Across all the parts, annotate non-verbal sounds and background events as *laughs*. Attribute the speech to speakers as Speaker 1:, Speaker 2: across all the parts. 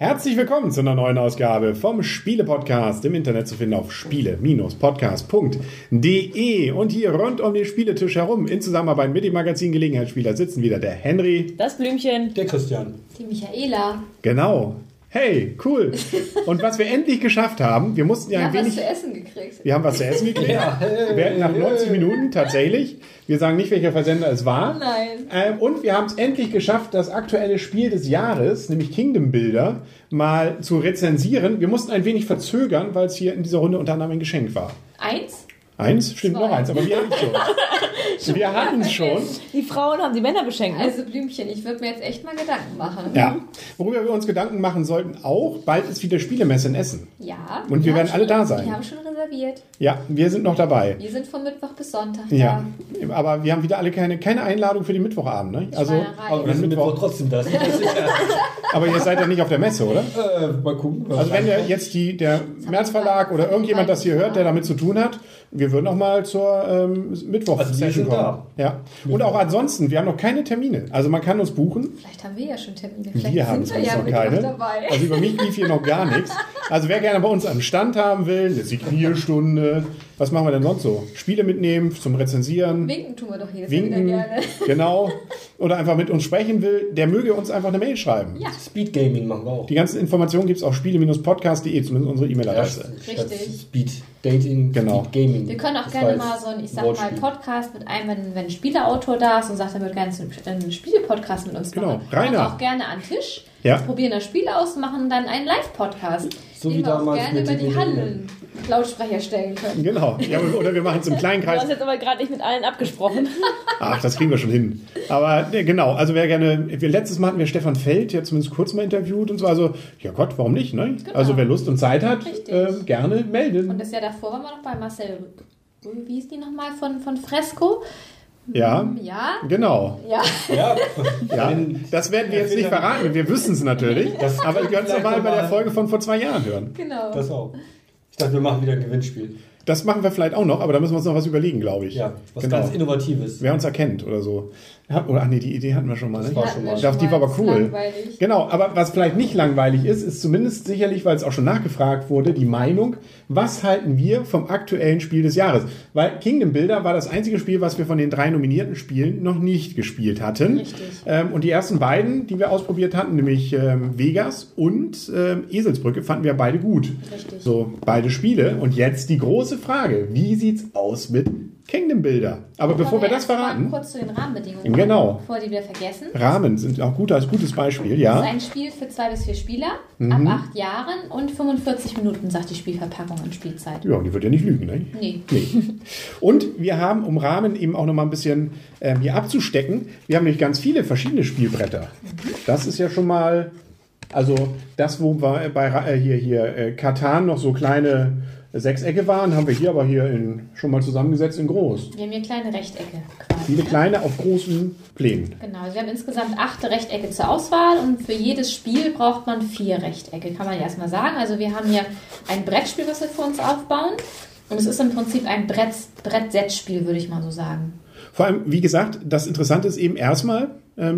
Speaker 1: Herzlich willkommen zu einer neuen Ausgabe vom Spiele-Podcast im Internet zu finden auf spiele-podcast.de. Und hier rund um den Spieletisch herum in Zusammenarbeit mit dem Magazin Gelegenheitsspieler sitzen wieder der Henry.
Speaker 2: Das Blümchen.
Speaker 3: Der Christian.
Speaker 4: Die Michaela.
Speaker 1: Genau. Hey, cool. Und was wir endlich geschafft haben, wir mussten ja
Speaker 4: Wir
Speaker 1: ein
Speaker 4: haben was
Speaker 1: wenig.
Speaker 4: zu essen gekriegt.
Speaker 1: Wir haben was zu essen gekriegt. Wir- Nach 90 Minuten tatsächlich. Wir sagen nicht, welcher Versender es war.
Speaker 4: Nein.
Speaker 1: Ähm, und wir haben es endlich geschafft, das aktuelle Spiel des Jahres, nämlich Kingdom Builder, mal zu rezensieren. Wir mussten ein wenig verzögern, weil es hier in dieser Runde unter anderem ein Geschenk war.
Speaker 4: Eins?
Speaker 1: Eins? Stimmt
Speaker 4: Zwei.
Speaker 1: noch eins, aber wir hatten es schon. *laughs* wir hatten es schon.
Speaker 2: Die Frauen haben die Männer beschenkt. Ne?
Speaker 4: Also Blümchen, ich würde mir jetzt echt mal Gedanken machen.
Speaker 1: Ja. Worüber wir uns Gedanken machen sollten, auch bald ist wieder Spielemesse in Essen.
Speaker 4: Ja.
Speaker 1: Und wir
Speaker 4: haben
Speaker 1: werden alle
Speaker 4: schon-
Speaker 1: da sein.
Speaker 4: Wir haben schon reserviert.
Speaker 1: Ja, wir sind noch dabei.
Speaker 4: Wir sind von Mittwoch bis Sonntag
Speaker 1: Ja,
Speaker 4: da.
Speaker 1: aber wir haben wieder alle keine, keine Einladung für den Mittwochabend. Ne? Also.
Speaker 3: Aber wir sind
Speaker 1: Mittwoch.
Speaker 3: Mittwoch trotzdem da. *laughs*
Speaker 1: aber ihr seid ja nicht auf der Messe, oder?
Speaker 3: äh, mal gucken.
Speaker 1: Also wenn
Speaker 3: reinkommt.
Speaker 1: jetzt die, der März Verlag oder irgendjemand das hier hört, der damit zu tun hat, wir würden auch mal zur ähm, mittwoch
Speaker 3: Also
Speaker 1: session kommen.
Speaker 3: da.
Speaker 1: Ja. Und auch ansonsten, wir haben noch keine Termine. Also man kann uns buchen.
Speaker 4: Vielleicht haben wir ja schon Termine. Vielleicht
Speaker 1: Wir haben
Speaker 4: wir ja
Speaker 1: noch keine.
Speaker 4: dabei.
Speaker 1: Also über mich lief hier noch gar nichts. Also wer gerne bei uns am Stand haben will, eine Signierstunde, was machen wir denn sonst so? Spiele mitnehmen zum Rezensieren.
Speaker 4: Winken tun wir doch jedes Mal
Speaker 1: Winken,
Speaker 4: gerne. *laughs*
Speaker 1: genau. Oder einfach mit uns sprechen will, der möge uns einfach eine Mail schreiben.
Speaker 4: Ja,
Speaker 3: Speed Gaming machen wir auch.
Speaker 1: Die ganzen Informationen gibt es auf spiele-podcast.de, zumindest unsere E-Mail-Adresse.
Speaker 3: Statt
Speaker 4: Richtig.
Speaker 3: Speed Dating,
Speaker 1: Genau.
Speaker 3: Speed Gaming.
Speaker 4: wir können auch
Speaker 3: Das
Speaker 4: gerne mal so einen, ich sag
Speaker 3: Wortspiel.
Speaker 4: mal, Podcast mit einem, wenn, wenn ein Spieleautor da ist und sagt, er würde gerne einen Spiele-Podcast mit uns
Speaker 1: Genau.
Speaker 4: machen.
Speaker 1: Rainer.
Speaker 4: Und auch gerne an den Tisch.
Speaker 1: Ja.
Speaker 4: Probieren das Spiel aus und machen dann einen Live-Podcast.
Speaker 3: So wie damals
Speaker 4: gerne
Speaker 3: mit
Speaker 4: über die Hallen Lautsprecher stellen können.
Speaker 1: Genau. *laughs* Ja, oder wir machen es im kleinen
Speaker 2: Du hast jetzt aber gerade nicht mit allen abgesprochen. *laughs*
Speaker 1: Ach, das kriegen wir schon hin. Aber ne, genau, also wer gerne, wir, letztes Mal hatten wir Stefan Feld ja zumindest kurz mal interviewt und so, also ja Gott, warum nicht, ne? Also wer Lust und Zeit hat, ähm, gerne melden.
Speaker 4: Und das Jahr davor waren wir noch bei Marcel, wie hieß die nochmal, von, von Fresco?
Speaker 1: Ja,
Speaker 4: Ja?
Speaker 1: genau.
Speaker 4: Ja.
Speaker 3: Ja,
Speaker 1: Ja, das werden wir jetzt nicht verraten, wir wissen es natürlich,
Speaker 3: Das
Speaker 1: aber ihr könnt es mal bei der Folge von vor zwei Jahren hören.
Speaker 4: Genau.
Speaker 3: das auch. Ich dachte, wir machen wieder ein Gewinnspiel.
Speaker 1: Das machen wir vielleicht auch noch, aber da müssen wir uns noch was überlegen, glaube ich.
Speaker 3: Ja, was
Speaker 1: genau.
Speaker 3: ganz Innovatives.
Speaker 1: Wer uns erkennt oder so. Oder, ach nee, die Idee hatten wir schon mal. Ne?
Speaker 3: Das war
Speaker 4: Hatten
Speaker 3: schon mal.
Speaker 1: Doch, die war aber cool.
Speaker 4: Langweilig.
Speaker 1: Genau, aber was vielleicht nicht langweilig ist, ist zumindest sicherlich, weil es auch schon nachgefragt wurde, die Meinung, was halten wir vom aktuellen Spiel des Jahres? Weil Kingdom Builder war das einzige Spiel, was wir von den drei nominierten Spielen noch nicht gespielt hatten.
Speaker 4: Richtig.
Speaker 1: Ähm, und die ersten beiden, die wir ausprobiert hatten, nämlich ähm, Vegas und ähm, Eselsbrücke, fanden wir beide gut.
Speaker 4: Richtig.
Speaker 1: So, beide Spiele. Und jetzt die große Frage, wie sieht's aus mit Kingdom Builder? Aber bevor wir
Speaker 4: Wollen
Speaker 1: das verraten,
Speaker 4: Kurz zu den Rahmenbedingungen.
Speaker 1: Genau.
Speaker 4: Bevor die wir vergessen.
Speaker 1: Rahmen sind auch gut als gutes Beispiel,
Speaker 4: Das
Speaker 1: ja.
Speaker 4: ist ein Spiel für zwei bis vier Spieler,
Speaker 1: Mhm.
Speaker 4: ab acht Jahren und 45 Minuten, sagt die Spielverpackung an Spielzeit.
Speaker 1: Ja, und die wird ja nicht lügen, ne?
Speaker 4: Nee.
Speaker 1: Nee. Und wir haben, um Rahmen eben auch noch mal ein bisschen ähm, hier abzustecken, wir haben nämlich ganz viele verschiedene Spielbretter. Das ist ja schon mal, also das, wo wir bei Ra- äh, hier, hier äh, Katan noch so kleine Sechsecke waren, haben wir hier aber hier in, schon mal zusammengesetzt in groß.
Speaker 4: Wir haben hier kleine Rechtecke quasi.
Speaker 1: Viele
Speaker 4: ne?
Speaker 1: kleine auf großen Plänen.
Speaker 4: Genau, also wir haben insgesamt acht Rechtecke zur Auswahl und für jedes Spiel braucht man vier Rechtecke, kann man ja erstmal sagen. Also wir haben hier ein Brettspiel, was wir für uns aufbauen. Und es ist im Prinzip ein Brett, Brett-Set-Spiel, würde ich mal so sagen.
Speaker 1: Vor allem, wie gesagt, das Interessante ist eben erstmal,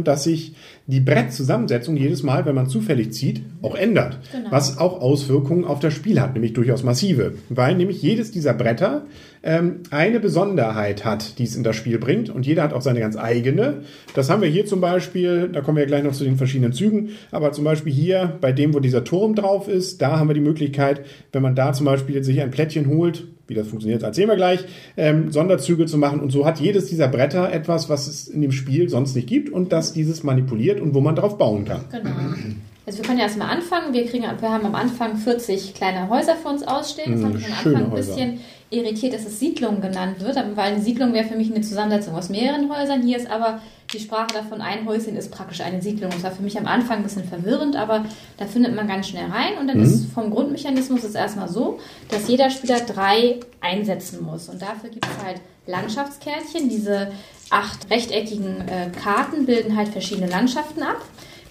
Speaker 1: dass sich die Brettzusammensetzung jedes Mal, wenn man zufällig zieht, auch ändert.
Speaker 4: Genau.
Speaker 1: Was auch Auswirkungen auf das Spiel hat, nämlich durchaus massive. Weil nämlich jedes dieser Bretter ähm, eine Besonderheit hat, die es in das Spiel bringt. Und jeder hat auch seine ganz eigene. Das haben wir hier zum Beispiel, da kommen wir ja gleich noch zu den verschiedenen Zügen, aber zum Beispiel hier bei dem, wo dieser Turm drauf ist, da haben wir die Möglichkeit, wenn man da zum Beispiel sich ein Plättchen holt, wie das funktioniert, erzählen wir gleich, ähm, Sonderzüge zu machen. Und so hat jedes dieser Bretter etwas, was es in dem Spiel sonst nicht gibt und das dieses manipuliert und wo man drauf bauen kann.
Speaker 4: Genau. Also wir können ja erstmal anfangen. Wir, kriegen, wir haben am Anfang 40 kleine Häuser für uns ausstehen. Das
Speaker 1: Mm,
Speaker 4: hat mich am Anfang ein
Speaker 1: Häuser.
Speaker 4: bisschen irritiert, dass es Siedlung genannt wird, weil eine Siedlung wäre für mich eine Zusammensetzung aus mehreren Häusern. Hier ist aber die Sprache davon, ein Häuschen ist praktisch eine Siedlung. Das war für mich am Anfang ein bisschen verwirrend, aber da findet man ganz schnell rein. Und dann
Speaker 1: Mhm.
Speaker 4: ist vom Grundmechanismus ist erstmal so, dass jeder Spieler drei einsetzen muss. Und dafür gibt es halt Landschaftskärtchen. Diese acht rechteckigen äh, Karten bilden halt verschiedene Landschaften ab.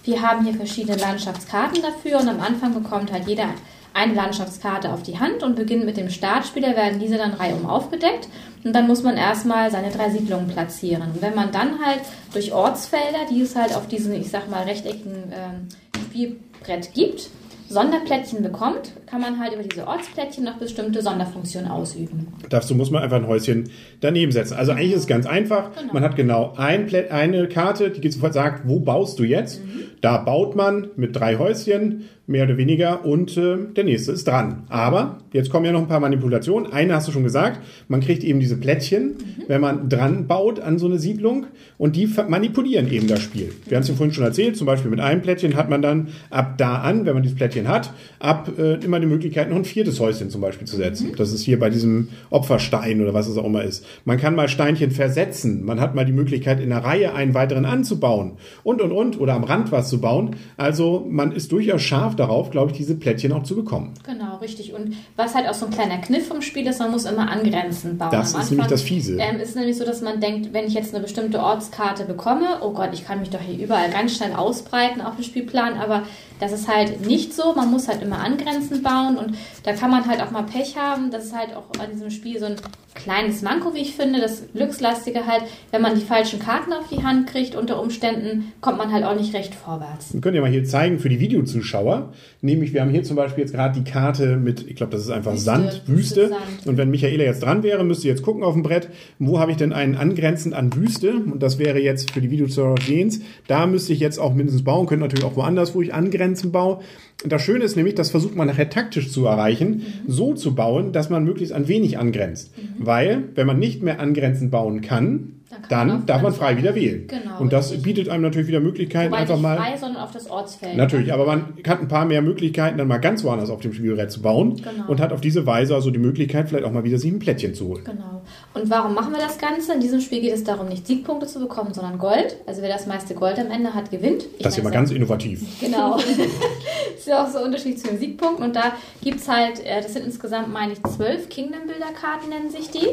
Speaker 4: Wir haben hier verschiedene Landschaftskarten dafür und am Anfang bekommt halt jeder eine Landschaftskarte auf die Hand und beginnt mit dem Startspieler, werden diese dann reihum aufgedeckt und dann muss man erstmal seine drei Siedlungen platzieren. Und wenn man dann halt durch Ortsfelder, die es halt auf diesem, ich sag mal, rechteckigen ähm, Spielbrett gibt, Sonderplättchen bekommt, kann man halt über diese Ortsplättchen noch bestimmte Sonderfunktionen ausüben.
Speaker 1: Dazu muss man einfach ein Häuschen daneben setzen. Also eigentlich ist es ganz einfach.
Speaker 4: Genau.
Speaker 1: Man hat genau ein Plä eine Karte, die sofort sagt, wo baust du jetzt? Da baut man mit drei Häuschen, mehr oder weniger, und äh, der nächste ist dran. Aber jetzt kommen ja noch ein paar Manipulationen. Eine hast du schon gesagt, man kriegt eben diese Plättchen, wenn man dran baut an so eine Siedlung und die manipulieren eben das Spiel. Wir haben es ja vorhin schon erzählt, zum Beispiel mit einem Plättchen hat man dann ab da an, wenn man dieses Plättchen hat, ab äh, immer die Möglichkeit, noch ein viertes Häuschen zum Beispiel zu setzen. Das ist hier bei diesem Opferstein oder was es auch immer ist. Man kann mal Steinchen versetzen. Man hat mal die Möglichkeit, in einer Reihe einen weiteren anzubauen. Und, und, und. Oder am Rand was zu bauen. Also man ist durchaus scharf darauf, glaube ich, diese Plättchen auch zu bekommen.
Speaker 4: Genau, richtig. Und was halt auch so ein kleiner Kniff vom Spiel ist, man muss immer angrenzend bauen.
Speaker 1: Das
Speaker 4: Am
Speaker 1: ist nämlich das Fiese.
Speaker 4: Ähm, ist nämlich so, dass man denkt, wenn ich jetzt eine bestimmte Ortskarte bekomme, oh Gott, ich kann mich doch hier überall ganz schnell ausbreiten auf dem Spielplan, aber das ist halt nicht so. Man muss halt immer angrenzend bauen und da kann man halt auch mal Pech haben. Das ist halt auch bei diesem Spiel so ein kleines Manko, wie ich finde. Das Glückslastige halt, wenn man die falschen Karten auf die Hand kriegt, unter Umständen kommt man halt auch nicht recht vorwärts.
Speaker 1: Wir können ja mal hier zeigen für die Videozuschauer. Nämlich, wir haben hier zum Beispiel jetzt gerade die Karte mit, ich glaube, das ist einfach
Speaker 4: Wüste,
Speaker 1: Sand,
Speaker 4: Wüste,
Speaker 1: Wüste.
Speaker 4: Sand.
Speaker 1: Und wenn Michaela jetzt dran wäre, müsste jetzt gucken auf dem Brett, wo habe ich denn einen angrenzend an Wüste? Und das wäre jetzt für die Videozuschauer sehens. Da müsste ich jetzt auch mindestens bauen, können natürlich auch woanders, wo ich angrenzend baue. Und das Schöne ist nämlich, das versucht man nachher taktisch zu erreichen, so zu bauen, dass man möglichst an wenig angrenzt. Weil, wenn man nicht mehr angrenzend bauen kann,
Speaker 4: Dann
Speaker 1: dann, darf man frei wieder wählen.
Speaker 4: Genau,
Speaker 1: Und das
Speaker 4: richtig.
Speaker 1: bietet einem natürlich wieder Möglichkeiten,
Speaker 4: Wobei
Speaker 1: einfach
Speaker 4: nicht
Speaker 1: mal.
Speaker 4: frei, sondern auf das Ortsfeld.
Speaker 1: Natürlich, aber man hat ein paar mehr Möglichkeiten, dann mal ganz woanders auf dem Spielbrett zu bauen
Speaker 4: Genau.
Speaker 1: und hat auf diese Weise also die Möglichkeit, vielleicht auch mal wieder sich ein Plättchen zu holen.
Speaker 4: Genau. Und warum machen wir das Ganze? In diesem Spiel geht es darum, nicht Siegpunkte zu bekommen, sondern Gold. Also wer das meiste Gold am Ende hat, gewinnt. Ich
Speaker 1: Das ist ja mal ganz innovativ. *laughs*
Speaker 4: Genau. das *laughs* ist ja auch so ein Unterschied zu den Siegpunkten. Und da gibt es halt, äh, das sind insgesamt, meine ich, zwölf Kingdom-Bilder-Karten, nennen sich die.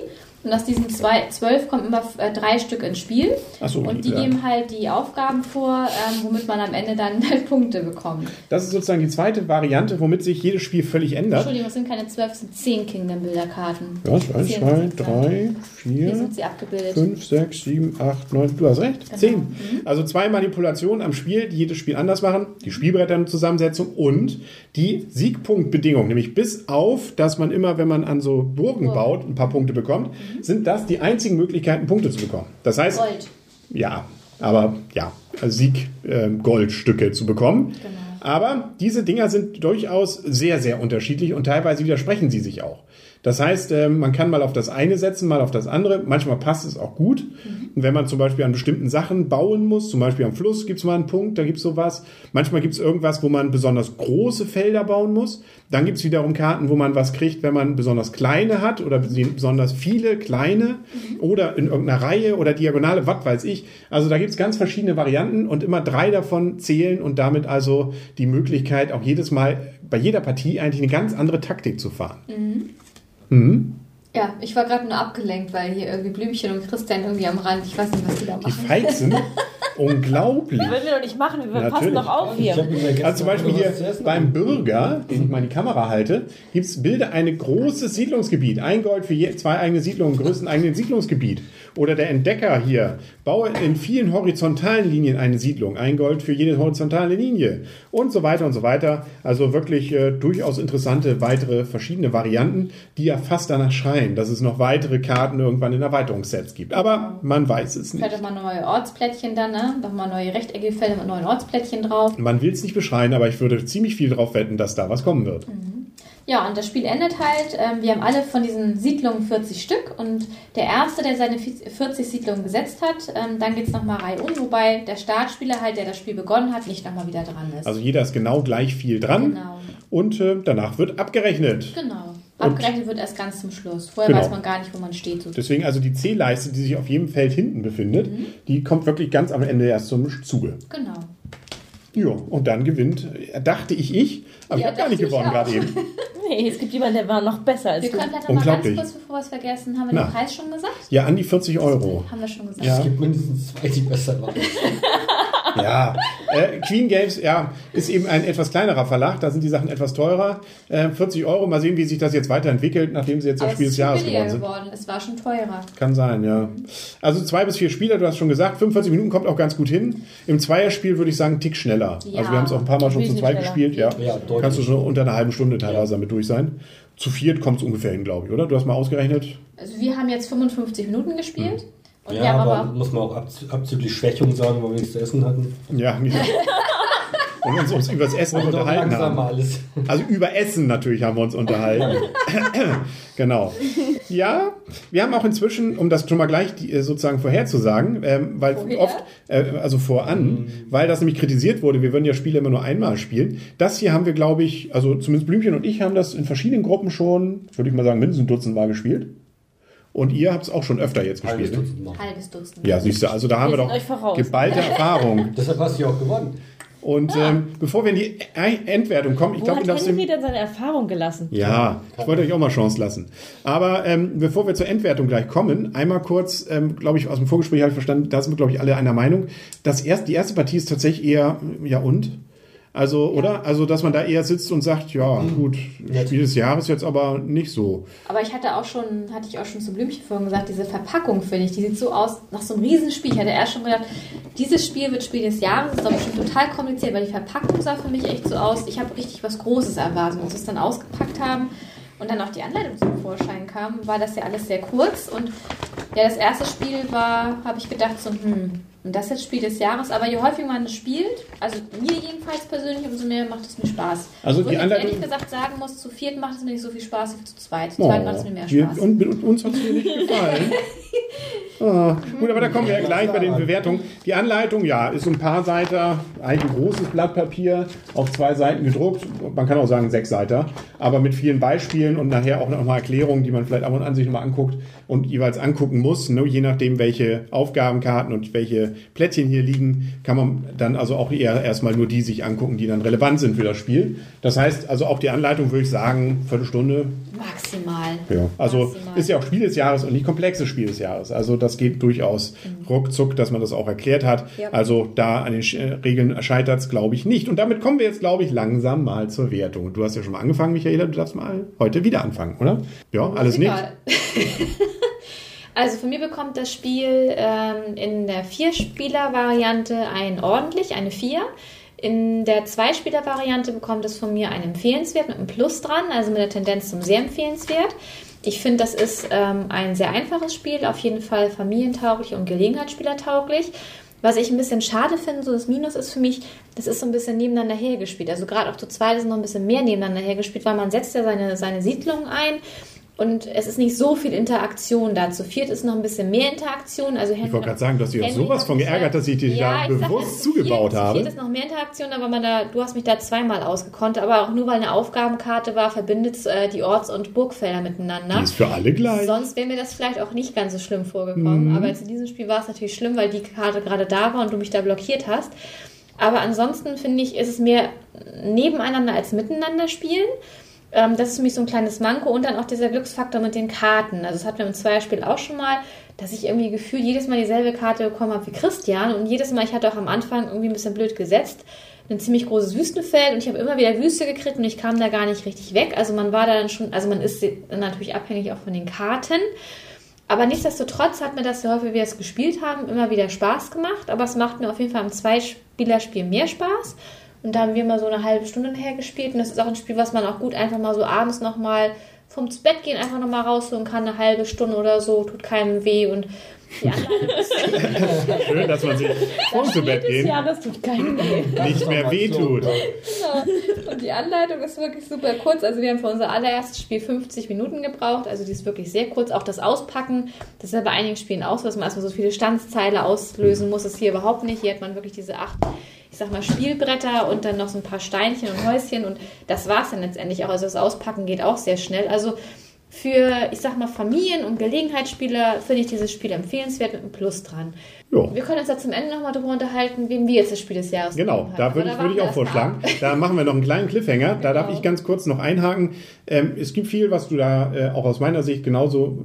Speaker 4: Und aus diesen zwei, zwölf kommen immer äh, drei Stück ins Spiel.
Speaker 1: So,
Speaker 4: und die
Speaker 1: ja.
Speaker 4: geben halt die Aufgaben vor, ähm, womit man am Ende dann halt *laughs* Punkte bekommt.
Speaker 1: Das ist sozusagen die zweite Variante, womit sich jedes Spiel völlig ändert.
Speaker 4: Entschuldigung, es sind keine zwölf, es sind zehn Kingdom-Bilder-Karten.
Speaker 1: Ja, eins, zwei, drei, vier,
Speaker 4: sind sie abgebildet.
Speaker 1: fünf, sechs, sieben, acht, neun. Du hast recht,
Speaker 4: Genau.
Speaker 1: zehn. Also zwei Manipulationen am Spiel, die jedes Spiel anders machen. Die Spielbretterzusammensetzung und die Siegpunktbedingung. Nämlich bis auf, dass man immer, wenn man an so Burgen
Speaker 4: Burgen.
Speaker 1: baut, ein paar Punkte bekommt, sind das die einzigen Möglichkeiten, Punkte zu bekommen. Das heißt,
Speaker 4: Gold.
Speaker 1: ja, aber ja, Sieg, äh, Goldstücke zu bekommen.
Speaker 4: Genau.
Speaker 1: Aber diese Dinger sind durchaus sehr, sehr unterschiedlich und teilweise widersprechen sie sich auch. Das heißt, ähm, man kann mal auf das eine setzen, mal auf das andere. Manchmal passt es auch gut. Und wenn man zum Beispiel an bestimmten Sachen bauen muss, zum Beispiel am Fluss gibt es mal einen Punkt, da gibt es sowas. Manchmal gibt es irgendwas, wo man besonders große Felder bauen muss. Dann gibt es wiederum Karten, wo man was kriegt, wenn man besonders kleine hat oder besonders viele kleine oder in irgendeiner Reihe oder Diagonale, was weiß ich. Also da gibt es ganz verschiedene Varianten und immer drei davon zählen und damit also die Möglichkeit, auch jedes Mal bei jeder Partie eigentlich eine ganz andere Taktik zu fahren.
Speaker 4: Ja, ich war gerade nur abgelenkt, weil hier irgendwie Blümchen und Christian irgendwie am Rand, ich weiß nicht, was die da
Speaker 1: Die
Speaker 4: machen.
Speaker 1: feig *laughs* sind unglaublich.
Speaker 2: Würden wir doch nicht machen, wir
Speaker 1: Natürlich.
Speaker 2: passen doch auf hier.
Speaker 1: Also zum Beispiel hier beim Bürger, den ich mal in die Kamera halte, gibt's Bilder ein großes Siedlungsgebiet. Ein Gold für je, zwei eigene Siedlungen, größten eigenen Siedlungsgebiet. Oder der Entdecker hier, baue in vielen horizontalen Linien eine Siedlung. Ein Gold für jede horizontale Linie. Und so weiter und so weiter. Also wirklich äh, durchaus interessante weitere verschiedene Varianten, die ja fast danach schreien, dass es noch weitere Karten irgendwann in Erweiterungssets gibt. Aber man weiß es nicht.
Speaker 4: Vielleicht auch mal neue Ortsplättchen dann, ne? Nochmal neue rechteckige Felder mit neuen Ortsplättchen drauf.
Speaker 1: Man will es nicht beschreien, aber ich würde ziemlich viel darauf wetten, dass da was kommen wird.
Speaker 4: Ja, und das Spiel endet halt. Ähm, wir haben alle von diesen Siedlungen 40 Stück und der Erste, der seine 40 Siedlungen gesetzt hat, ähm, dann geht es nochmal Reihe um, wobei der Startspieler halt, der das Spiel begonnen hat, nicht nochmal wieder dran ist.
Speaker 1: Also jeder ist genau gleich viel dran
Speaker 4: Genau.
Speaker 1: und äh, danach wird abgerechnet.
Speaker 4: genau. Abgerechnet wird erst ganz zum Schluss. Vorher
Speaker 1: Genau.
Speaker 4: weiß man gar nicht, wo man steht. So.
Speaker 1: Deswegen also die C-Leiste, die sich auf jedem Feld hinten befindet,
Speaker 4: Mhm.
Speaker 1: die kommt wirklich ganz am Ende erst zum Zuge.
Speaker 4: Genau.
Speaker 1: Ja, und dann gewinnt, äh, dachte ich ich, aber
Speaker 4: Ja,
Speaker 1: ich habe gar nicht gewonnen gerade eben. *laughs*
Speaker 2: Nee, es gibt jemanden, der war noch besser als
Speaker 4: Wir
Speaker 2: du.
Speaker 4: können vielleicht noch mal ganz kurz, bevor wir es vergessen, haben wir
Speaker 1: Na.
Speaker 4: den Preis schon gesagt?
Speaker 1: Ja, an die 40 Euro.
Speaker 4: Haben wir schon gesagt.
Speaker 1: Ja.
Speaker 3: Es gibt mindestens zwei, die besser waren. *laughs*
Speaker 1: Ja, äh, Queen Games, ja, ist eben ein etwas kleinerer Verlag, da sind die Sachen etwas teurer. Äh, 40 Euro, mal sehen, wie sich das jetzt weiterentwickelt, nachdem sie jetzt das Spiel
Speaker 4: es
Speaker 1: des
Speaker 4: ist
Speaker 1: Jahres
Speaker 4: billiger
Speaker 1: geworden sind.
Speaker 4: geworden. Es war schon teurer.
Speaker 1: Kann sein, ja. Also zwei bis vier Spieler, du hast schon gesagt, 45 Minuten kommt auch ganz gut hin. Im Zweierspiel würde ich sagen, einen Tick schneller.
Speaker 4: Ja,
Speaker 1: also wir haben es auch ein paar Mal schon zu zweit
Speaker 2: schneller.
Speaker 1: gespielt, ja.
Speaker 3: Ja, deutlich.
Speaker 1: Kannst du schon unter einer halben Stunde teilweise damit durch sein. Zu viert kommt es ungefähr hin, glaube ich, oder? Du hast mal ausgerechnet.
Speaker 4: Also wir haben jetzt 55 Minuten gespielt. Und
Speaker 3: Ja, aber
Speaker 4: aber
Speaker 3: muss man auch abz abzüglich Schwächung sagen, weil wir nichts zu essen hatten.
Speaker 1: Ja, ja. *laughs* Und uns, uns über das Essen
Speaker 3: Und
Speaker 1: unterhalten haben.
Speaker 3: alles.
Speaker 1: Also über Essen natürlich haben wir uns unterhalten. *laughs* genau. Ja, wir haben auch inzwischen, um das schon mal gleich die, äh, sozusagen vorherzusagen, ähm, weil
Speaker 4: Vorher?
Speaker 1: oft, äh, also voran, weil das nämlich kritisiert wurde, wir würden ja Spiele immer nur einmal spielen. Das hier haben wir, glaube ich, also zumindest Blümchen und ich haben das in verschiedenen Gruppen schon, würde ich mal sagen, mindestens ein Dutzend Mal gespielt. Und ihr habt es auch schon öfter jetzt
Speaker 3: Halbes
Speaker 1: gespielt. Ne?
Speaker 3: Dutzend Mal.
Speaker 4: halbes Dutzend.
Speaker 1: Ja, siehst du, also da haben wir,
Speaker 2: Wir
Speaker 1: doch geballte Erfahrung. *laughs*
Speaker 3: Deshalb hast du ja auch gewonnen.
Speaker 1: Und ähm, bevor wir in die Endwertung kommen, ich glaube,
Speaker 2: hat
Speaker 1: ich darf
Speaker 2: Henry denn seine Erfahrung gelassen?
Speaker 1: Ja, ich wollte euch auch mal Chance lassen. Aber ähm, bevor wir zur Endwertung gleich kommen, einmal kurz, ähm, glaube ich, aus dem Vorgespräch habe ich verstanden, da sind wir, glaube ich, alle einer Meinung. Das erst, die erste Partie ist tatsächlich eher, ja und? Also, oder? Also, dass man da eher sitzt und sagt, ja, gut, Spiel des Jahres jetzt aber nicht so.
Speaker 4: Aber ich hatte auch schon, hatte ich auch schon zu Blümchen vorhin gesagt, diese Verpackung finde ich, die sieht so aus, nach so einem Riesenspiel. Ich hatte erst schon gedacht, dieses Spiel wird Spiel des Jahres, das ist aber schon total kompliziert, weil die Verpackung sah für mich echt so aus. Ich habe richtig was Großes erwartet. Als wir es dann ausgepackt haben und dann auch die Anleitung zum Vorschein kam, war das ja alles sehr kurz. Und ja, das erste Spiel war, habe ich gedacht, so, hm, und das ist jetzt Spiel des Jahres. Aber je häufiger man es spielt, also mir jedenfalls persönlich, umso mehr macht es mir Spaß.
Speaker 1: Also
Speaker 4: Wo
Speaker 1: die
Speaker 4: ich
Speaker 1: Anleitung-
Speaker 4: ehrlich gesagt sagen muss, zu viert macht es mir nicht so viel Spaß wie zu zweit. Zu
Speaker 1: Oh,
Speaker 4: zweit macht es mir mehr
Speaker 1: wir,
Speaker 4: Spaß.
Speaker 1: und, und uns hat es hier nicht gefallen. Ah, *laughs* gut, aber da kommen wir ja gleich bei den Bewertungen. Die Anleitung, ja, ist ein paar Seiten, eigentlich ein großes Blatt Papier, auf zwei Seiten gedruckt. Man kann auch sagen sechs Seiten, aber mit vielen Beispielen und nachher auch nochmal Erklärungen, die man vielleicht ab und an sich nochmal anguckt und jeweils angucken muss. Ne? Je nachdem, welche Aufgabenkarten und welche Plättchen hier liegen, kann man dann also auch eher erstmal nur die sich angucken, die dann relevant sind für das Spiel. Das heißt, also auch die Anleitung würde ich sagen, Viertelstunde,
Speaker 4: Maximal.
Speaker 1: ja, also
Speaker 4: Maximal.
Speaker 1: ist ja auch Spiel des Jahres und nicht komplexes Spiel des Jahres. Also das geht durchaus ruckzuck, dass man das auch erklärt hat.
Speaker 4: Ja.
Speaker 1: Also da an den Sch- äh, Regeln scheitert es, glaube ich, nicht. Und damit kommen wir jetzt, glaube ich, langsam mal zur Wertung. Du hast ja schon mal angefangen, Michaela, du darfst mal heute wieder anfangen, oder? Ja, alles nicht. *laughs*
Speaker 4: Also von mir bekommt das Spiel ähm, in der Vier-Spieler-Variante ein ordentlich, eine 4. In der Zwei-Spieler-Variante bekommt es von mir ein empfehlenswert mit einem Plus dran, also mit der Tendenz zum sehr empfehlenswert. Ich finde, das ist ähm, ein sehr einfaches Spiel, auf jeden Fall familientauglich und Gelegenheitsspielertauglich. Was ich ein bisschen schade finde, so das Minus ist für mich, das ist so ein bisschen nebeneinander hergespielt. Also gerade auch zu zweit ist noch ein bisschen mehr nebeneinander hergespielt, weil man setzt ja seine, seine Siedlungen ein und es ist nicht so viel Interaktion da. Zu viert ist noch ein bisschen mehr Interaktion. Also
Speaker 1: Ich wollte gerade sagen, du hast dich auch sowas von geärgert, dass ich dich
Speaker 4: ja,
Speaker 1: da
Speaker 4: sag,
Speaker 1: bewusst
Speaker 4: zu
Speaker 1: zugebaut
Speaker 4: viert,
Speaker 1: habe.
Speaker 4: Zu viert ist noch mehr Interaktion, aber man da, du hast mich da zweimal ausgekonnt, aber auch nur weil eine Aufgabenkarte war, verbindet äh, die Orts- und Burgfelder miteinander.
Speaker 1: Die ist für alle gleich.
Speaker 4: Sonst wäre mir das vielleicht auch nicht ganz so schlimm vorgekommen.
Speaker 1: Mhm.
Speaker 4: Aber jetzt in diesem Spiel war es natürlich schlimm, weil die Karte gerade da war und du mich da blockiert hast. Aber ansonsten finde ich, ist es mehr nebeneinander als miteinander spielen. Ähm, das ist für mich so ein kleines Manko und dann auch dieser Glücksfaktor mit den Karten. Also, das hatten wir im Zweierspiel auch schon mal, dass ich irgendwie gefühlt jedes Mal dieselbe Karte bekommen habe wie Christian und jedes Mal, ich hatte auch am Anfang irgendwie ein bisschen blöd gesetzt, ein ziemlich großes Wüstenfeld und ich habe immer wieder Wüste gekriegt und ich kam da gar nicht richtig weg. Also, man war da dann schon, also man ist natürlich abhängig auch von den Karten. Aber nichtsdestotrotz hat mir das, so häufig wir es gespielt haben, immer wieder Spaß gemacht. Aber es macht mir auf jeden Fall im Zweispielerspiel mehr Spaß. Und da haben wir mal so eine halbe Stunde her gespielt. Und das ist auch ein Spiel, was man auch gut einfach mal so abends nochmal vom Bett gehen einfach nochmal rausholen kann. Eine halbe Stunde oder so, tut keinem weh. Und die ist *laughs* *laughs*
Speaker 1: Schön, dass man sich vor zu Bett gehen
Speaker 2: Jahr, das tut keinem weh.
Speaker 1: nicht mehr wehtut.
Speaker 4: Genau. Und die Anleitung ist wirklich super kurz. Also wir haben für unser allererstes Spiel 50 Minuten gebraucht. Also die ist wirklich sehr kurz. Auch das Auspacken, das ist ja bei einigen Spielen aus, dass man erstmal so viele Standsteile auslösen muss. Das ist hier überhaupt nicht. Hier hat man wirklich diese acht, ich sag mal, Spielbretter und dann noch so ein paar Steinchen und Häuschen. Und das war es dann letztendlich auch. Also das Auspacken geht auch sehr schnell. Also für, ich sag mal, Familien- und Gelegenheitsspieler finde ich dieses Spiel empfehlenswert mit einem Plus dran.
Speaker 1: Ja.
Speaker 4: Wir können uns da zum Ende nochmal drüber unterhalten, wem wir jetzt das Spiel des Jahres
Speaker 1: Genau, da würde ich, würde ich auch vorschlagen. Da machen wir noch einen kleinen Cliffhanger. Da darf
Speaker 4: Genau.
Speaker 1: ich ganz kurz noch einhaken. Ähm, es gibt viel, was du da äh, auch aus meiner Sicht genauso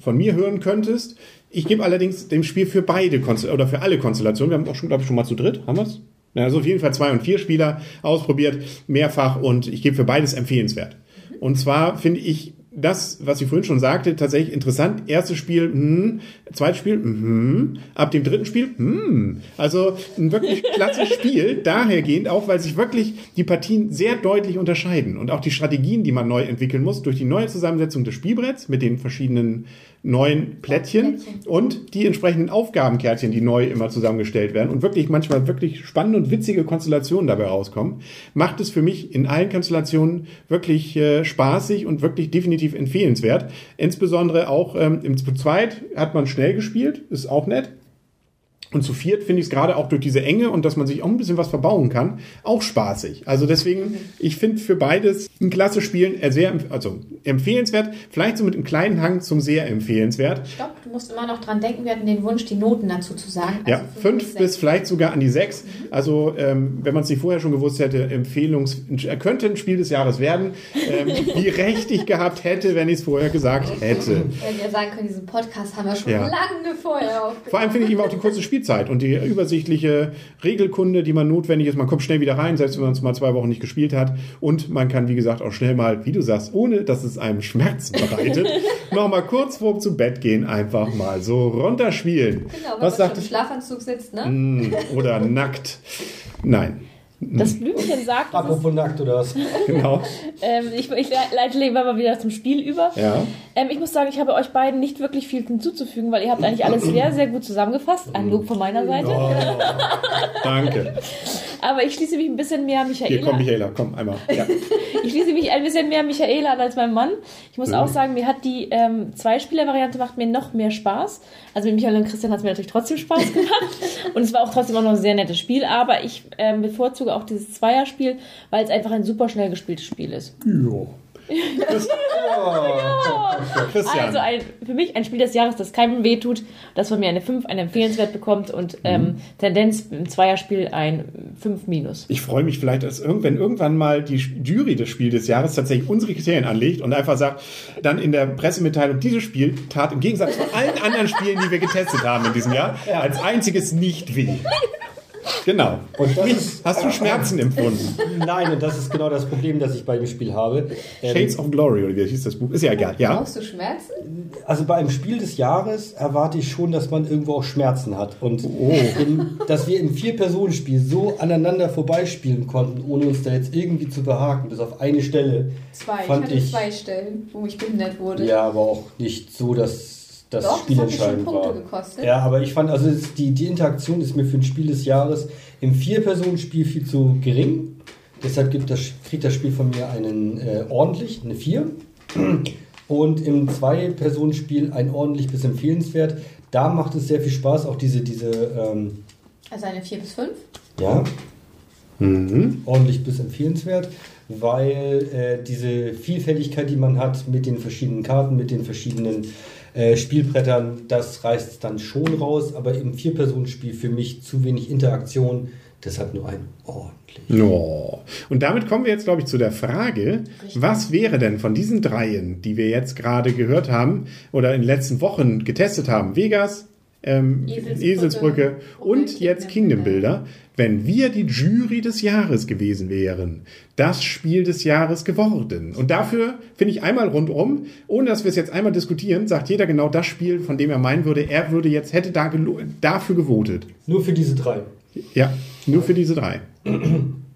Speaker 1: von mir hören könntest. Ich gebe allerdings dem Spiel für beide Konstellationen oder für alle Konstellationen. Wir haben auch schon, glaube ich, schon mal zu dritt. Haben wir es? Also auf jeden Fall zwei und vier Spieler ausprobiert, mehrfach und ich gebe für beides empfehlenswert. Und zwar finde ich das, was ich vorhin schon sagte, tatsächlich interessant. Erstes Spiel, hm, zweites Spiel, hm, ab dem dritten Spiel, hm. Also ein wirklich *laughs* klasse Spiel, dahergehend auch, weil sich wirklich die Partien sehr deutlich unterscheiden und auch die Strategien, die man neu entwickeln muss, durch die neue Zusammensetzung des Spielbretts mit den verschiedenen neuen Plättchen
Speaker 4: Plättchen.
Speaker 1: und die entsprechenden Aufgabenkärtchen, die neu immer zusammengestellt werden und wirklich manchmal wirklich spannende und witzige Konstellationen dabei rauskommen, macht es für mich in allen Konstellationen wirklich äh, spaßig und wirklich definitiv empfehlenswert. Insbesondere auch ähm, im zu zweit hat man schnell gespielt, ist auch nett. Und zu viert finde ich es gerade auch durch diese Enge und dass man sich auch ein bisschen was verbauen kann, auch spaßig. Also deswegen, ich finde für beides ein klasse Spielen sehr, also empfehlenswert, vielleicht so mit einem kleinen Hang zum sehr empfehlenswert.
Speaker 4: Stopp, du musst immer noch dran denken, wir hatten den Wunsch, die Noten dazu zu sagen.
Speaker 1: Ja,
Speaker 4: Also
Speaker 1: fünf bis
Speaker 4: sechs.
Speaker 1: vielleicht sogar an die sechs. Also, ähm, wenn man es nicht vorher schon gewusst hätte, Empfehlungs könnte ein Spiel des Jahres werden. Ähm, wie *laughs* recht ich gehabt hätte, wenn ich es vorher gesagt hätte.
Speaker 4: Wenn wir sagen können, diesen Podcast haben wir schon
Speaker 1: Ja.
Speaker 4: lange vorher aufgenommen.
Speaker 1: Vor allem finde ich eben auch die kurze Spielzeit und die übersichtliche Regelkunde, die man notwendig ist. Man kommt schnell wieder rein, selbst wenn man es mal zwei Wochen nicht gespielt hat. Und man kann, wie gesagt, auch schnell mal, wie du sagst, ohne dass es einem Schmerzen bereitet, *laughs* noch mal kurz vorm zu Bett gehen, einfach mal so runterspielen.
Speaker 4: Genau, wenn
Speaker 1: Was
Speaker 4: man
Speaker 1: sagt
Speaker 4: schon im? Schlafanzug sitzt, ne?
Speaker 1: Mm, Oder *laughs* nackt. Nein,
Speaker 2: Das Blümchen sagt,
Speaker 3: Apropos nackt oder was? *laughs*
Speaker 1: genau.
Speaker 2: ähm, ich, ich leite lieber mal wieder zum Spiel über.
Speaker 1: Ja.
Speaker 2: Ähm, ich muss sagen, ich habe euch beiden nicht wirklich viel hinzuzufügen, weil ihr habt eigentlich alles sehr, sehr gut zusammengefasst. Ein Lob von meiner Seite.
Speaker 1: Danke.
Speaker 2: Aber ich schließe mich ein bisschen mehr
Speaker 1: Hier,
Speaker 2: Michaela.
Speaker 1: komm, Michaela, komm einmal. Ja. *laughs* *laughs*
Speaker 2: Ich schließe mich ein bisschen mehr Michaela an als mein Mann. Ich muss
Speaker 1: Mhm.
Speaker 2: auch sagen, mir hat die ähm, Zwei-Spieler-Variante macht mir noch mehr Spaß. Also mit Michael und Christian hat es mir natürlich trotzdem Spaß *laughs* gemacht. und es war auch trotzdem auch noch ein sehr nettes Spiel. Aber ich ähm, bevorzuge auch dieses Zweierspiel, weil es einfach ein super schnell gespieltes Spiel ist.
Speaker 1: Christian.
Speaker 2: Also ein, für mich ein Spiel des Jahres, das keinem wehtut, das von mir eine 5, eine Empfehlenswert bekommt und ähm, Tendenz im Zweierspiel ein 5 minus.
Speaker 1: ich freue mich vielleicht, dass irgendwann, irgendwann mal die Jury des Spiels des Jahres tatsächlich unsere Kriterien anlegt und einfach sagt, dann in der Pressemitteilung, dieses Spiel tat im Gegensatz zu allen anderen Spielen, die wir getestet haben in diesem Jahr, als einziges nicht weh. Genau.
Speaker 3: Und ist-
Speaker 1: Hast du Schmerzen empfunden?
Speaker 3: Nein, und das ist genau das Problem, das ich bei dem Spiel habe. Ähm,
Speaker 1: Shades of Glory, oder wie hieß das Buch? Ist ja egal. Ja.
Speaker 4: Brauchst du Schmerzen?
Speaker 3: Also bei einem Spiel des Jahres erwarte ich schon, dass man irgendwo auch Schmerzen hat. Und
Speaker 1: Oh.
Speaker 3: im, dass wir im Vier-Personen-Spiel so aneinander vorbeispielen konnten, ohne uns da jetzt irgendwie zu behaken, bis auf eine Stelle,
Speaker 4: Zwei.
Speaker 3: Fand
Speaker 4: ich hatte
Speaker 3: ich-
Speaker 4: zwei Stellen, wo ich behindert wurde.
Speaker 3: ja, aber auch nicht so, dass das
Speaker 4: Doch,
Speaker 3: Spiel
Speaker 4: das
Speaker 3: entscheidend
Speaker 4: Punkte
Speaker 3: war.
Speaker 4: gekostet.
Speaker 3: Ja, aber ich fand, also die, die Interaktion ist mir für ein Spiel des Jahres im Vier-Personen-Spiel viel zu gering. Deshalb gibt das, kriegt das Spiel von mir einen äh, ordentlich, eine 4. Und im Zwei-Personen-Spiel ein ordentlich bis empfehlenswert. Da macht es sehr viel Spaß, auch diese, diese ähm,
Speaker 4: Also eine 4 bis 5.
Speaker 3: ja,
Speaker 1: Mhm.
Speaker 3: ordentlich bis empfehlenswert, weil äh, diese Vielfältigkeit, die man hat mit den verschiedenen Karten, mit den verschiedenen äh, Spielbrettern, das reißt es dann schon raus, aber im Vier-Personen-Spiel für mich zu wenig Interaktion, deshalb nur ein ordentlich.
Speaker 1: Oh. Und damit kommen wir jetzt, glaube ich, zu der Frage, was wäre denn von diesen dreien, die wir jetzt gerade gehört haben oder in den letzten Wochen getestet haben, Vegas, ähm,
Speaker 4: Eselsbrücke
Speaker 1: Eselsbrücke und
Speaker 4: und
Speaker 1: jetzt
Speaker 4: Kingdom
Speaker 1: Builder, wenn wir die Jury des Jahres gewesen wären, das Spiel des Jahres geworden. Und dafür finde ich einmal rundum, ohne dass wir es jetzt einmal diskutieren, sagt jeder genau das Spiel, von dem er meinen würde, er würde jetzt, hätte da dafür gewotet.
Speaker 3: Nur für diese drei.
Speaker 1: Ja, nur für diese drei.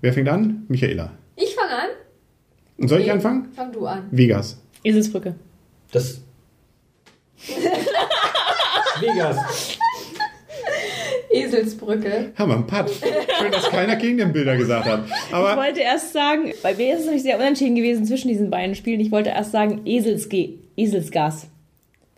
Speaker 1: Wer fängt an? Michaela.
Speaker 4: Ich fange an.
Speaker 1: Und soll ich
Speaker 4: Nee,
Speaker 1: anfangen?
Speaker 4: Fang du an.
Speaker 1: Vegas.
Speaker 2: Eselsbrücke.
Speaker 3: Das. *laughs* Vegas.
Speaker 4: Eselsbrücke.
Speaker 1: Hammer, ein Putt. Schön, dass keiner gegen den Bilder gesagt hat.
Speaker 2: Ich
Speaker 1: Aber
Speaker 2: wollte erst sagen, bei mir ist es nämlich sehr unentschieden gewesen zwischen diesen beiden Spielen. Ich wollte erst sagen Eselsge Eselsgas.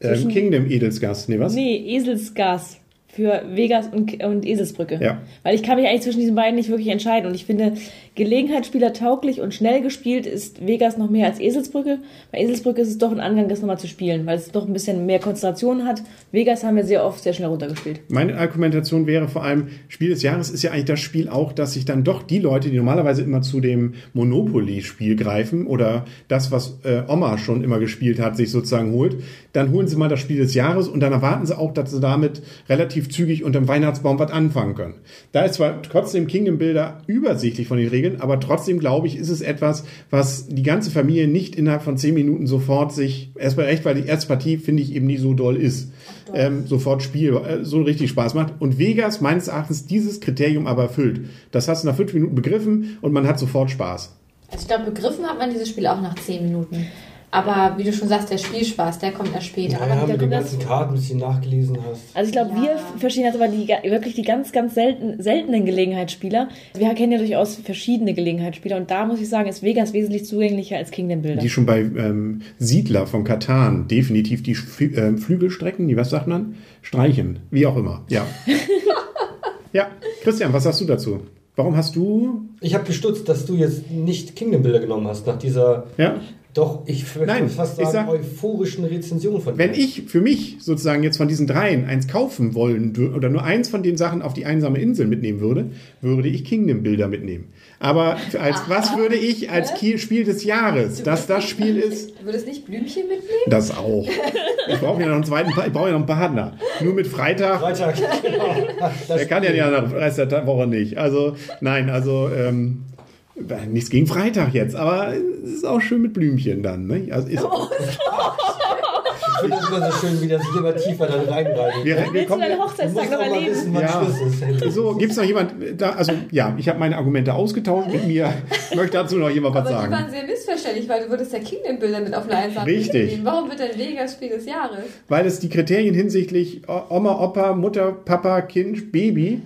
Speaker 1: ähm, Kingdom Edelsgast, nee, was?
Speaker 2: Nee, Eselsgas. Für Vegas und, und Eselsbrücke.
Speaker 1: Ja.
Speaker 2: Weil ich kann mich eigentlich zwischen diesen beiden nicht wirklich entscheiden. Und ich finde, Gelegenheitsspieler tauglich und schnell gespielt ist Vegas noch mehr als Eselsbrücke. Bei Eselsbrücke ist es doch ein Angang, das nochmal zu spielen, weil es doch ein bisschen mehr Konzentration hat. Vegas haben wir sehr oft sehr schnell runtergespielt.
Speaker 1: Meine Argumentation wäre vor allem, Spiel des Jahres ist ja eigentlich das Spiel auch, dass sich dann doch die Leute, die normalerweise immer zu dem Monopoly-Spiel greifen oder das, was äh, Oma schon immer gespielt hat, sich sozusagen holt, dann holen sie mal das Spiel des Jahres und dann erwarten sie auch, dass sie damit relativ zügig unterm Weihnachtsbaum was anfangen können. Da ist zwar trotzdem Kingdom Builder übersichtlich von den Regeln, aber trotzdem glaube ich, ist es etwas, was die ganze Familie nicht innerhalb von zehn Minuten sofort sich, erstmal recht, weil die erste Partie finde ich eben nie so doll ist, ähm, sofort Spiel, äh, so richtig Spaß macht. Und Vegas meines Erachtens dieses Kriterium aber erfüllt. Das hast du nach fünf Minuten begriffen und man hat sofort Spaß.
Speaker 4: Also ich glaube, begriffen hat man dieses Spiel auch nach 10 Minuten. Aber wie du schon sagst, der Spielspaß, der kommt erst später.
Speaker 3: Ja,
Speaker 4: aber
Speaker 3: mit den ganzen Karten, bis du nachgelesen hast.
Speaker 2: Also ich glaube,
Speaker 4: Ja.
Speaker 2: wir verstehen das aber die, wirklich die ganz, ganz selten, seltenen Gelegenheitsspieler. Wir kennen ja durchaus verschiedene Gelegenheitsspieler und da muss ich sagen, ist Vegas wesentlich zugänglicher als Kingdom Builder.
Speaker 1: Die schon bei ähm, Siedler von Katan definitiv die Fü äh, Flügelstrecken, die was sagt man? Streichen, wie auch immer. Ja. *laughs* ja, Christian, was sagst du dazu? Warum hast du
Speaker 3: Ich habe gestutzt, dass du jetzt nicht Kingdom Bilder genommen hast, nach dieser,
Speaker 1: ja
Speaker 3: doch, ich würde
Speaker 1: Nein,
Speaker 3: fast
Speaker 1: ich
Speaker 3: sagen,
Speaker 1: sag-
Speaker 3: euphorischen Rezension von
Speaker 1: Wenn
Speaker 3: dir.
Speaker 1: ich für mich sozusagen jetzt von diesen dreien eins kaufen wollen oder nur eins von den Sachen auf die einsame Insel mitnehmen würde, würde ich Kingdom Bilder mitnehmen. Aber als was würde ich als Ki- Spiel des Jahres, dass das Spiel ist,
Speaker 4: Du würdest nicht Blümchen mitnehmen?
Speaker 1: das auch. Ich brauche ja noch einen zweiten, ich brauche ja noch einen Partner. Nur mit Freitag,
Speaker 3: Freitag, *laughs* genau. Das
Speaker 1: der kann ja ja nach Rest der Woche nicht. Also nein, also ähm, nichts gegen Freitag jetzt, aber es ist auch schön mit Blümchen dann. Ne? Also ist,
Speaker 3: Ich finde das immer so schön, wie das sich immer tiefer dann reinreitet.
Speaker 1: wir, wir
Speaker 2: Willst du
Speaker 1: kommen,
Speaker 2: deinen
Speaker 3: Du
Speaker 2: Hochzeitstag
Speaker 3: musst
Speaker 2: noch erleben?
Speaker 3: wissen,
Speaker 1: Ja.
Speaker 3: Ist.
Speaker 1: So, gibt es noch jemand da? Also, ja, ich habe meine Argumente ausgetauscht mit mir. Möchte dazu noch jemand was
Speaker 4: Aber die waren
Speaker 1: sagen?
Speaker 4: sehr missverständlich, weil du würdest ja Kingdom-Bilder mit auf eine einsame
Speaker 1: Richtig.
Speaker 4: Nehmen. Warum wird dein Vegas Spiel des Jahres?
Speaker 1: Weil es die Kriterien hinsichtlich Oma, Opa, Mutter, Papa, Kind, Baby,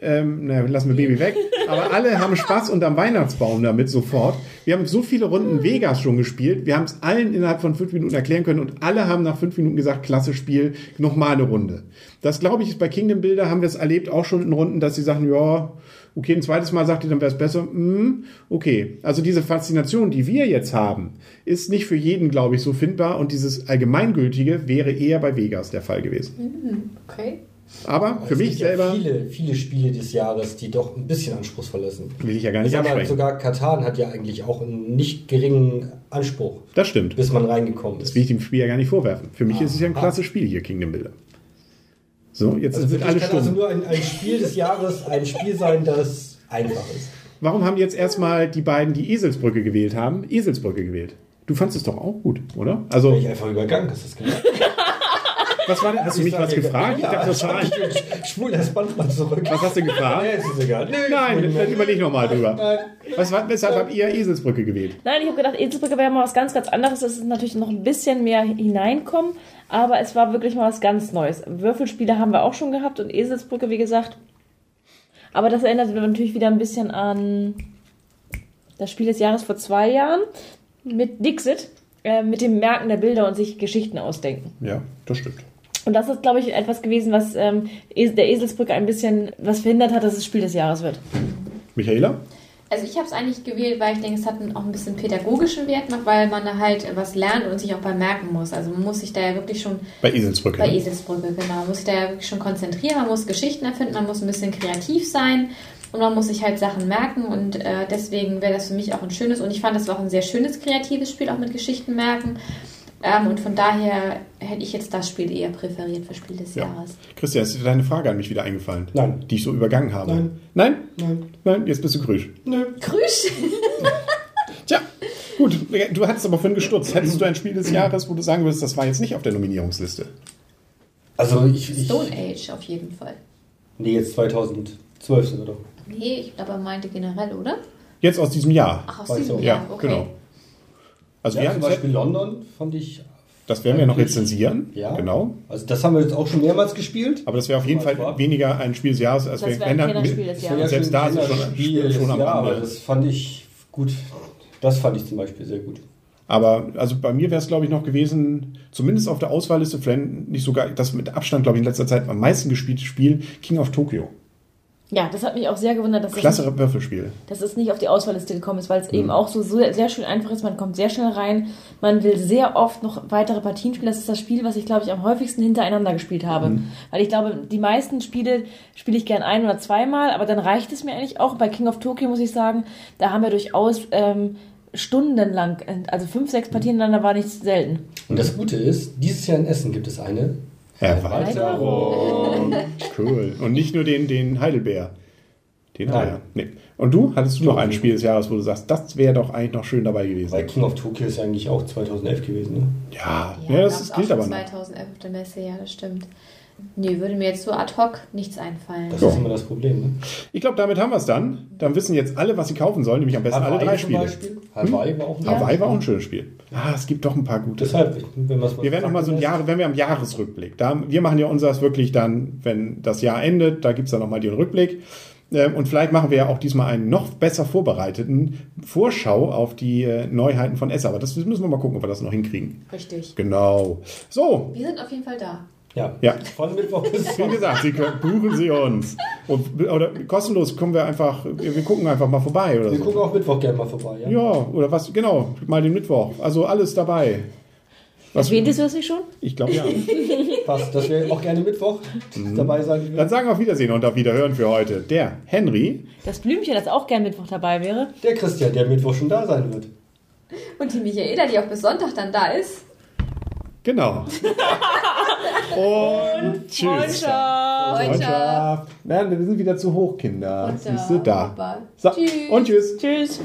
Speaker 1: ähm, na, lassen wir Baby weg, aber alle haben Spaß unterm Weihnachtsbaum damit sofort. Wir haben so viele Runden Vegas schon gespielt, wir haben es allen innerhalb von fünf Minuten erklären können und alle haben nach fünf Minuten gesagt, klasse Spiel, nochmal eine Runde. Das glaube ich ist bei Kingdom Builder, haben wir es erlebt, auch schon in Runden, dass sie sagen, ja, okay, ein zweites Mal sagt ihr, dann wäre es besser. Hm, okay, also diese Faszination, die wir jetzt haben, ist nicht für jeden, glaube ich, so findbar und dieses Allgemeingültige wäre eher bei Vegas der Fall gewesen.
Speaker 4: Okay.
Speaker 1: Aber für
Speaker 3: Es
Speaker 1: mich
Speaker 3: gibt ja
Speaker 1: selber
Speaker 3: viele, viele Spiele des Jahres, die doch ein bisschen anspruchsvoller sind.
Speaker 1: will ich ja gar
Speaker 3: Ich
Speaker 1: nicht
Speaker 3: sag mal,
Speaker 1: absprechen.
Speaker 3: sogar Katan hat ja eigentlich auch einen nicht geringen Anspruch,
Speaker 1: Das stimmt.
Speaker 3: bis man reingekommen ist.
Speaker 1: Das will ich dem Spiel ja gar nicht vorwerfen. Für mich ist es ja ein
Speaker 3: Ah.
Speaker 1: klasse Spiel hier, Kingdom Builder. So, jetzt
Speaker 3: Also
Speaker 1: sind alle
Speaker 3: kann also
Speaker 1: stumm.
Speaker 3: nur ein, ein Spiel des Jahres ein Spiel sein, das einfach ist.
Speaker 1: Warum haben jetzt erstmal die beiden, die Eselsbrücke gewählt haben, Eselsbrücke gewählt? Du fandest es doch auch gut, oder?
Speaker 3: Bin
Speaker 1: Also,
Speaker 3: ich einfach übergangen, hast du das gemacht?
Speaker 1: Was war denn? Hast du mich was gefragt? Ich
Speaker 3: Ja,
Speaker 1: dachte, das
Speaker 3: ich
Speaker 1: war ein,
Speaker 3: ich spul das Band mal zurück.
Speaker 1: was hast du gefragt?
Speaker 3: Nee, ist es egal. Nee,
Speaker 1: Nein,
Speaker 3: ich-
Speaker 1: dann überleg nochmal drüber.
Speaker 3: Nein.
Speaker 1: Was, war- weshalb habt ihr Eselsbrücke gewählt?
Speaker 2: Nein, ich habe gedacht, Eselsbrücke wäre mal was ganz, ganz anderes. Es ist natürlich noch ein bisschen mehr hineinkommen, aber es war wirklich mal was ganz Neues. Würfelspiele haben wir auch schon gehabt und Eselsbrücke, wie gesagt. Aber das erinnert natürlich wieder ein bisschen an das Spiel des Jahres vor zwei Jahren mit Dixit, äh, mit dem Merken der Bilder und sich Geschichten ausdenken.
Speaker 1: Ja, das stimmt.
Speaker 2: Und das ist, glaube ich, etwas gewesen, was ähm, der Eselsbrücke ein bisschen was verhindert hat, dass es Spiel des Jahres wird.
Speaker 1: Michaela?
Speaker 4: Also ich habe es eigentlich gewählt, weil ich denke, es hat einen, auch ein bisschen pädagogischen Wert noch, weil man da halt was lernt und sich auch beim Merken muss. Also man muss sich da ja wirklich schon
Speaker 1: Bei Eselsbrücke.
Speaker 4: bei
Speaker 1: ne?
Speaker 4: Eselsbrücke, genau, man muss sich da ja wirklich schon konzentrieren, man muss Geschichten erfinden, man muss ein bisschen kreativ sein und man muss sich halt Sachen merken und äh, deswegen wäre das für mich auch ein schönes und ich fand, das war auch ein sehr schönes kreatives Spiel, auch mit Geschichten merken. Ähm, und von daher hätte ich jetzt das Spiel eher präferiert für Spiel des
Speaker 1: Ja.
Speaker 4: Jahres.
Speaker 1: Christian, ist dir deine Frage an mich wieder eingefallen?
Speaker 3: Nein.
Speaker 1: Die ich so übergangen habe.
Speaker 3: Nein.
Speaker 1: Nein?
Speaker 3: Nein.
Speaker 1: Nein, jetzt bist du grüsch.
Speaker 3: Nö.
Speaker 4: Krüsch! *laughs*
Speaker 1: Tja, gut. Du hattest aber vorhin gestutzt. Hättest du ein Spiel des Jahres, wo du sagen würdest, das war jetzt nicht auf der Nominierungsliste?
Speaker 3: Also ich, ich
Speaker 4: Stone Age auf jeden Fall.
Speaker 3: Nee, jetzt 2012 sind wir doch.
Speaker 4: Nee, ich glaube, er meinte generell, oder?
Speaker 1: Jetzt aus diesem Jahr.
Speaker 4: Ach, aus
Speaker 3: Weiß
Speaker 4: diesem
Speaker 3: auch.
Speaker 4: Jahr,
Speaker 1: Ja,
Speaker 4: okay.
Speaker 1: genau. Also wir
Speaker 3: Ja,
Speaker 1: haben
Speaker 3: zum Beispiel London fand ich.
Speaker 1: das werden wir noch rezensieren.
Speaker 3: Ja.
Speaker 1: Genau.
Speaker 3: Also das haben wir jetzt auch schon mehrmals gespielt.
Speaker 1: Aber das wäre auf jeden Fall
Speaker 3: Vorab.
Speaker 1: weniger ein Spiel des Jahres, als
Speaker 2: Das
Speaker 1: wir
Speaker 2: ein
Speaker 1: wenn dann-
Speaker 2: Kennerspiel des Jahres.
Speaker 1: selbst da ist es schon-
Speaker 3: Spiel
Speaker 1: schon am
Speaker 3: ja,
Speaker 1: Ende.
Speaker 3: aber das fand ich gut. Das fand ich zum Beispiel sehr gut.
Speaker 1: Aber also bei mir wäre es, glaube ich, noch gewesen, zumindest auf der Auswahlliste, vielleicht nicht sogar das mit Abstand, glaube ich, in letzter Zeit am meisten gespielte Spiel, King of Tokyo.
Speaker 2: Ja, das hat mich auch sehr gewundert, dass das
Speaker 1: Klasse
Speaker 2: nicht,
Speaker 1: Würfelspiel.
Speaker 2: dass es nicht auf die Auswahlliste gekommen ist, weil es
Speaker 1: Mhm.
Speaker 2: eben auch so sehr, sehr schön einfach ist. Man kommt sehr schnell rein. Man will sehr oft noch weitere Partien spielen. Das ist das Spiel, was ich, glaube ich, am häufigsten hintereinander gespielt habe.
Speaker 1: Mhm.
Speaker 2: Weil ich glaube, die meisten Spiele spiele ich gern ein oder zweimal, aber dann reicht es mir eigentlich auch. Bei King of Tokyo muss ich sagen, da haben wir durchaus ähm, stundenlang, also fünf, sechs Partien ineinander war nicht selten.
Speaker 3: Und das Gute ist, dieses Jahr in Essen gibt es eine
Speaker 1: Erweiterung. *laughs* Cool. Und nicht nur den, den Heidelbeer. Den
Speaker 3: Nein.
Speaker 1: Eier. Nee. Und du? Hattest du noch ein Spiel des Jahres, wo du sagst, das wäre doch eigentlich noch schön dabei gewesen?
Speaker 3: Weil King of Tokyo ist ja eigentlich auch 2011 gewesen, ne?
Speaker 1: Ja, ja, das
Speaker 4: gab's
Speaker 1: ist,
Speaker 4: auch
Speaker 1: gilt aber noch.
Speaker 4: 2011 auf der Messe, ja, das stimmt. Nee, würde mir jetzt so ad hoc nichts einfallen.
Speaker 3: Das
Speaker 1: So.
Speaker 3: ist immer das Problem, ne?
Speaker 1: Ich glaube, damit haben wir es dann. Dann wissen jetzt alle, was sie kaufen sollen, nämlich am besten alle drei Spiele.
Speaker 3: Beispiel. Hawaii war auch ein
Speaker 1: Hawaii war auch ein schönes Spiel. Ah, es gibt doch ein paar gute.
Speaker 3: Deshalb, wenn man
Speaker 1: Wir werden noch mal so ein Jahr, wenn wir am Jahresrückblick, da, wir machen ja unseres wirklich dann, wenn das Jahr endet, da gibt's dann noch mal den Rückblick. Ähm, Und vielleicht machen wir ja auch diesmal einen noch besser vorbereiteten Vorschau auf die äh, Neuheiten von Essa. Aber das müssen wir mal gucken, ob wir das noch hinkriegen.
Speaker 4: Richtig.
Speaker 1: Genau. So,
Speaker 4: Wir sind auf jeden Fall da.
Speaker 3: Ja.
Speaker 1: Ja.
Speaker 3: Von Mittwoch bis *laughs*
Speaker 1: wie gesagt, Sie können, buchen Sie uns. Und, oder kostenlos kommen wir einfach, wir gucken einfach mal vorbei oder
Speaker 3: Wir
Speaker 1: so.
Speaker 3: gucken auch Mittwoch gerne mal vorbei, ja?
Speaker 1: Ja, oder was, genau, mal den Mittwoch. Also alles dabei. Was,
Speaker 2: Erwähntest du das nicht schon?
Speaker 1: ich glaube ja. *laughs*
Speaker 3: Passt, dass wir auch gerne Mittwoch
Speaker 1: Mhm.
Speaker 3: dabei sein
Speaker 1: Dann sagen wir auf Wiedersehen und auf Wiederhören für heute. Der Henry.
Speaker 2: Das Blümchen, das auch gern Mittwoch dabei wäre.
Speaker 3: Der Christian, der Mittwoch schon da sein wird.
Speaker 4: Und die Michaela, die auch bis Sonntag dann da ist.
Speaker 1: Genau. *laughs* Und tschüss.
Speaker 2: Freundschaft.
Speaker 1: Freundschaft. Nein, wir sind wieder zu hoch, Kinder.
Speaker 4: Und,
Speaker 1: Siehst du da. So,
Speaker 4: Tschüss.
Speaker 1: und tschüss.
Speaker 2: Tschüss.